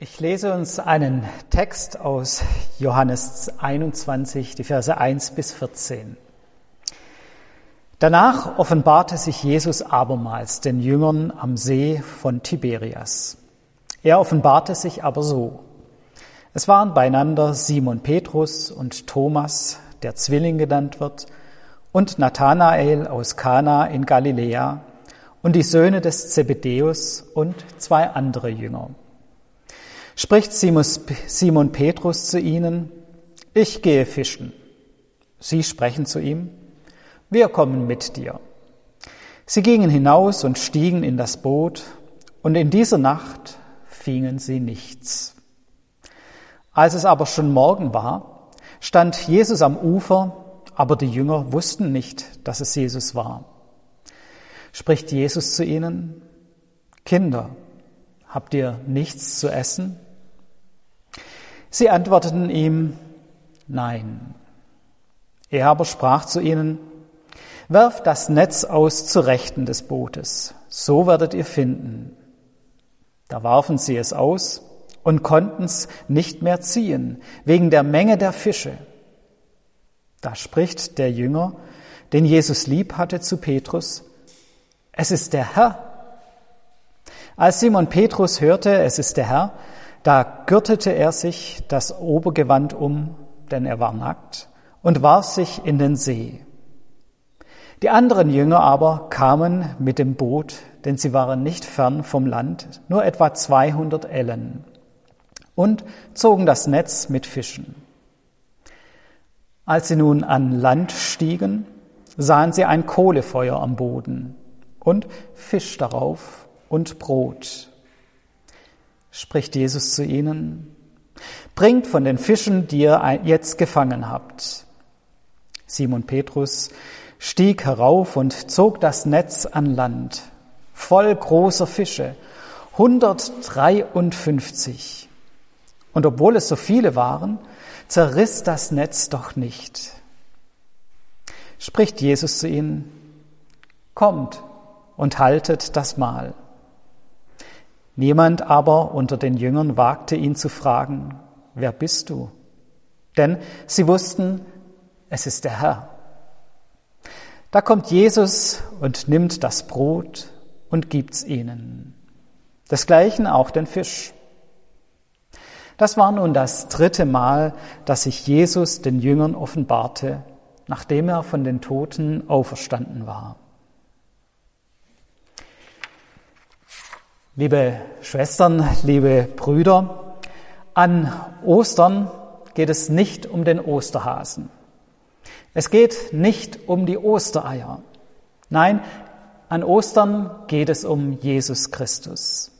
Ich lese uns einen Text aus Johannes 21, die Verse 1 bis 14. Danach offenbarte sich Jesus abermals den Jüngern am See von Tiberias. Er offenbarte sich aber so. Es waren beieinander Simon Petrus und Thomas, der Zwilling genannt wird, und Nathanael aus Kana in Galiläa und die Söhne des Zebedäus und zwei andere Jünger. Spricht Simon Petrus zu ihnen, ich gehe fischen. Sie sprechen zu ihm, wir kommen mit dir. Sie gingen hinaus und stiegen in das Boot, und in dieser Nacht fingen sie nichts. Als es aber schon Morgen war, stand Jesus am Ufer, aber die Jünger wussten nicht, dass es Jesus war. Spricht Jesus zu ihnen, Kinder, habt ihr nichts zu essen? Sie antworteten ihm, nein. Er aber sprach zu ihnen, werft das Netz aus zu Rechten des Bootes, so werdet ihr finden. Da warfen sie es aus und konnten es nicht mehr ziehen, wegen der Menge der Fische. Da spricht der Jünger, den Jesus lieb hatte, zu Petrus, es ist der Herr. Als Simon Petrus hörte, es ist der Herr, da gürtete er sich das Obergewand um, denn er war nackt, und warf sich in den See. Die anderen Jünger aber kamen mit dem Boot, denn sie waren nicht fern vom Land, nur etwa 200 Ellen, und zogen das Netz mit Fischen. Als sie nun an Land stiegen, sahen sie ein Kohlefeuer am Boden und Fisch darauf und Brot spricht Jesus zu ihnen, bringt von den Fischen, die ihr jetzt gefangen habt. Simon Petrus stieg herauf und zog das Netz an Land, voll großer Fische, 153. Und obwohl es so viele waren, zerriss das Netz doch nicht. Spricht Jesus zu ihnen, kommt und haltet das Mahl. Niemand aber unter den Jüngern wagte ihn zu fragen, wer bist du? Denn sie wussten, es ist der Herr. Da kommt Jesus und nimmt das Brot und gibt's ihnen. Desgleichen auch den Fisch. Das war nun das dritte Mal, dass sich Jesus den Jüngern offenbarte, nachdem er von den Toten auferstanden war. Liebe Schwestern, liebe Brüder, an Ostern geht es nicht um den Osterhasen. Es geht nicht um die Ostereier. Nein, an Ostern geht es um Jesus Christus.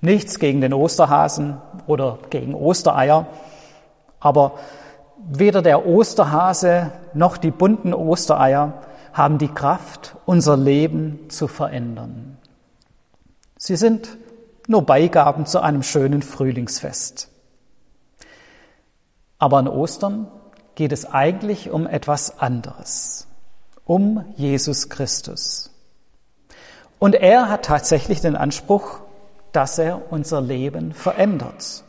Nichts gegen den Osterhasen oder gegen Ostereier, aber weder der Osterhase noch die bunten Ostereier haben die Kraft, unser Leben zu verändern. Sie sind nur Beigaben zu einem schönen Frühlingsfest. Aber an Ostern geht es eigentlich um etwas anderes, um Jesus Christus. Und er hat tatsächlich den Anspruch, dass er unser Leben verändert.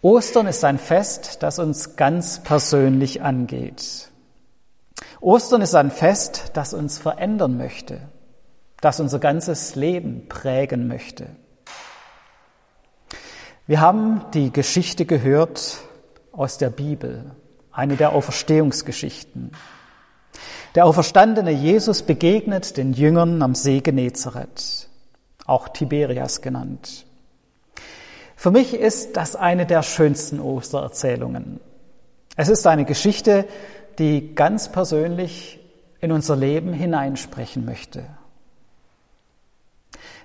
Ostern ist ein Fest, das uns ganz persönlich angeht. Ostern ist ein Fest, das uns verändern möchte das unser ganzes Leben prägen möchte. Wir haben die Geschichte gehört aus der Bibel, eine der Auferstehungsgeschichten. Der auferstandene Jesus begegnet den Jüngern am See Genezareth, auch Tiberias genannt. Für mich ist das eine der schönsten Ostererzählungen. Es ist eine Geschichte, die ganz persönlich in unser Leben hineinsprechen möchte.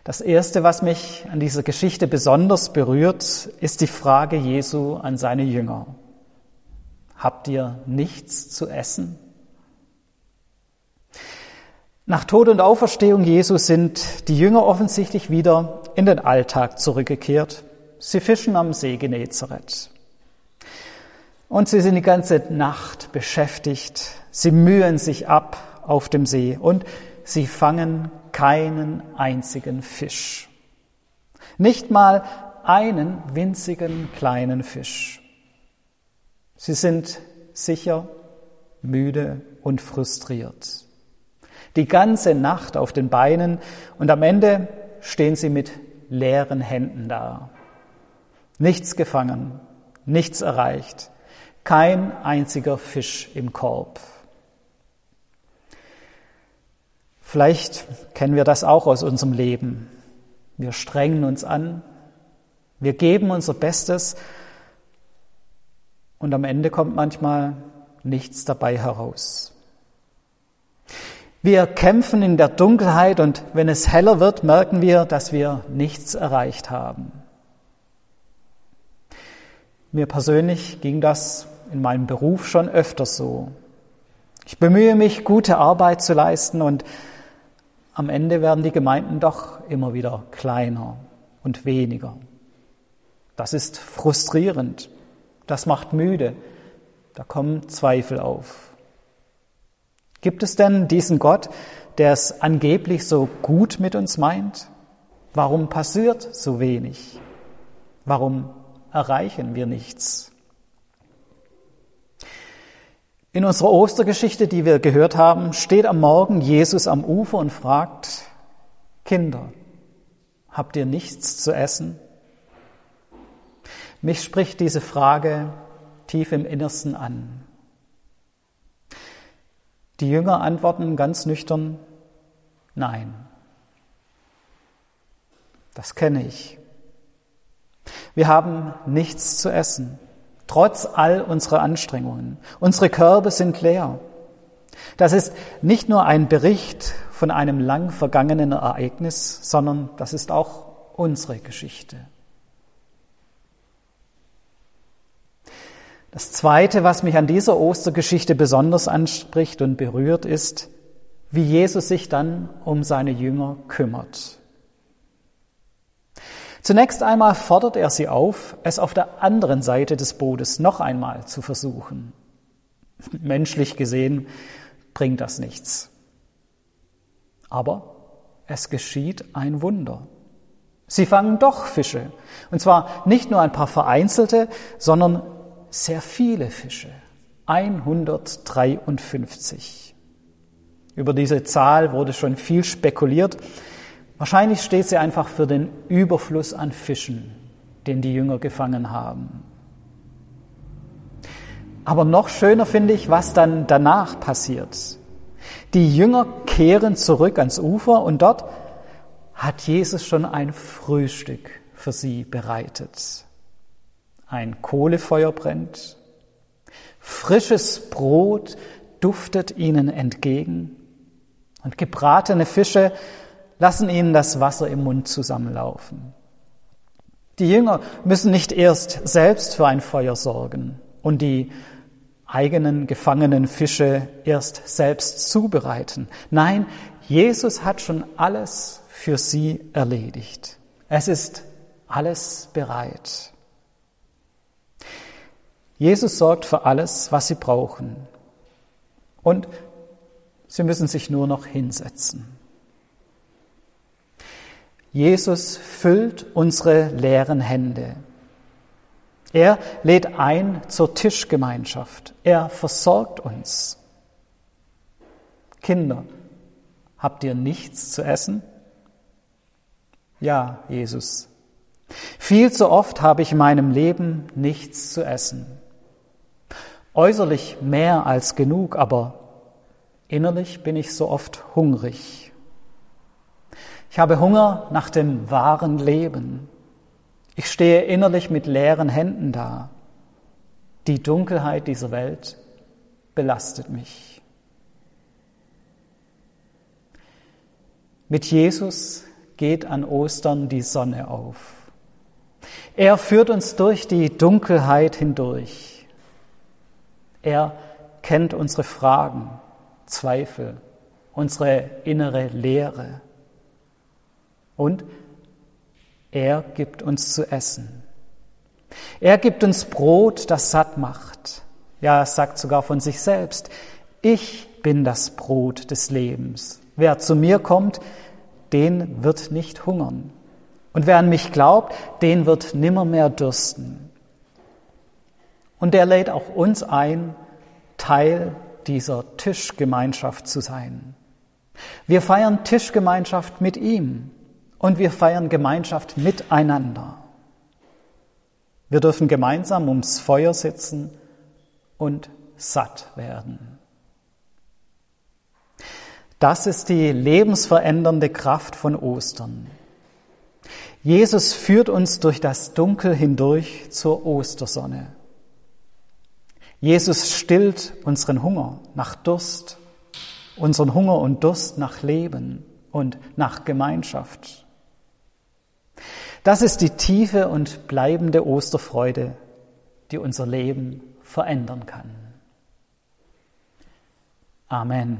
Das Erste, was mich an dieser Geschichte besonders berührt, ist die Frage Jesu an seine Jünger. Habt ihr nichts zu essen? Nach Tod und Auferstehung Jesu sind die Jünger offensichtlich wieder in den Alltag zurückgekehrt. Sie fischen am See Genezareth. Und sie sind die ganze Nacht beschäftigt. Sie mühen sich ab auf dem See und sie fangen keinen einzigen Fisch. Nicht mal einen winzigen kleinen Fisch. Sie sind sicher, müde und frustriert. Die ganze Nacht auf den Beinen und am Ende stehen sie mit leeren Händen da. Nichts gefangen, nichts erreicht, kein einziger Fisch im Korb. Vielleicht kennen wir das auch aus unserem Leben. Wir strengen uns an, wir geben unser Bestes und am Ende kommt manchmal nichts dabei heraus. Wir kämpfen in der Dunkelheit und wenn es heller wird, merken wir, dass wir nichts erreicht haben. Mir persönlich ging das in meinem Beruf schon öfter so. Ich bemühe mich, gute Arbeit zu leisten und am Ende werden die Gemeinden doch immer wieder kleiner und weniger. Das ist frustrierend, das macht müde, da kommen Zweifel auf. Gibt es denn diesen Gott, der es angeblich so gut mit uns meint? Warum passiert so wenig? Warum erreichen wir nichts? In unserer Ostergeschichte, die wir gehört haben, steht am Morgen Jesus am Ufer und fragt, Kinder, habt ihr nichts zu essen? Mich spricht diese Frage tief im Innersten an. Die Jünger antworten ganz nüchtern, nein. Das kenne ich. Wir haben nichts zu essen, trotz all unserer Anstrengungen. Unsere Körbe sind leer. Das ist nicht nur ein Bericht von einem lang vergangenen Ereignis, sondern das ist auch unsere Geschichte. Das Zweite, was mich an dieser Ostergeschichte besonders anspricht und berührt, ist, wie Jesus sich dann um seine Jünger kümmert. Zunächst einmal fordert er sie auf, es auf der anderen Seite des Bootes noch einmal zu versuchen. Menschlich gesehen bringt das nichts. Aber es geschieht ein Wunder. Sie fangen doch Fische. Und zwar nicht nur ein paar vereinzelte, sondern sehr viele Fische. 153. Über diese Zahl wurde schon viel spekuliert. Wahrscheinlich steht sie einfach für den Überfluss an Fischen, den die Jünger gefangen haben. Aber noch schöner finde ich, was dann danach passiert. Die Jünger kehren zurück ans Ufer und dort hat Jesus schon ein Frühstück für sie bereitet ein Kohlefeuer brennt, frisches Brot duftet ihnen entgegen und gebratene Fische lassen ihnen das Wasser im Mund zusammenlaufen. Die Jünger müssen nicht erst selbst für ein Feuer sorgen und die eigenen gefangenen Fische erst selbst zubereiten. Nein, Jesus hat schon alles für sie erledigt. Es ist alles bereit. Jesus sorgt für alles, was sie brauchen. Und sie müssen sich nur noch hinsetzen. Jesus füllt unsere leeren Hände. Er lädt ein zur Tischgemeinschaft. Er versorgt uns. Kinder, habt ihr nichts zu essen? Ja, Jesus. Viel zu oft habe ich in meinem Leben nichts zu essen. Äußerlich mehr als genug, aber innerlich bin ich so oft hungrig. Ich habe Hunger nach dem wahren Leben. Ich stehe innerlich mit leeren Händen da. Die Dunkelheit dieser Welt belastet mich. Mit Jesus geht an Ostern die Sonne auf. Er führt uns durch die Dunkelheit hindurch. Er kennt unsere Fragen, Zweifel, unsere innere Leere. Und er gibt uns zu essen. Er gibt uns Brot, das satt macht. Ja, er sagt sogar von sich selbst, ich bin das Brot des Lebens. Wer zu mir kommt, den wird nicht hungern. Und wer an mich glaubt, den wird nimmermehr dürsten. Und er lädt auch uns ein, Teil dieser Tischgemeinschaft zu sein. Wir feiern Tischgemeinschaft mit ihm und wir feiern Gemeinschaft miteinander. Wir dürfen gemeinsam ums Feuer sitzen und satt werden. Das ist die lebensverändernde Kraft von Ostern. Jesus führt uns durch das Dunkel hindurch zur Ostersonne. Jesus stillt unseren Hunger nach Durst, unseren Hunger und Durst nach Leben und nach Gemeinschaft. Das ist die tiefe und bleibende Osterfreude, die unser Leben verändern kann. Amen.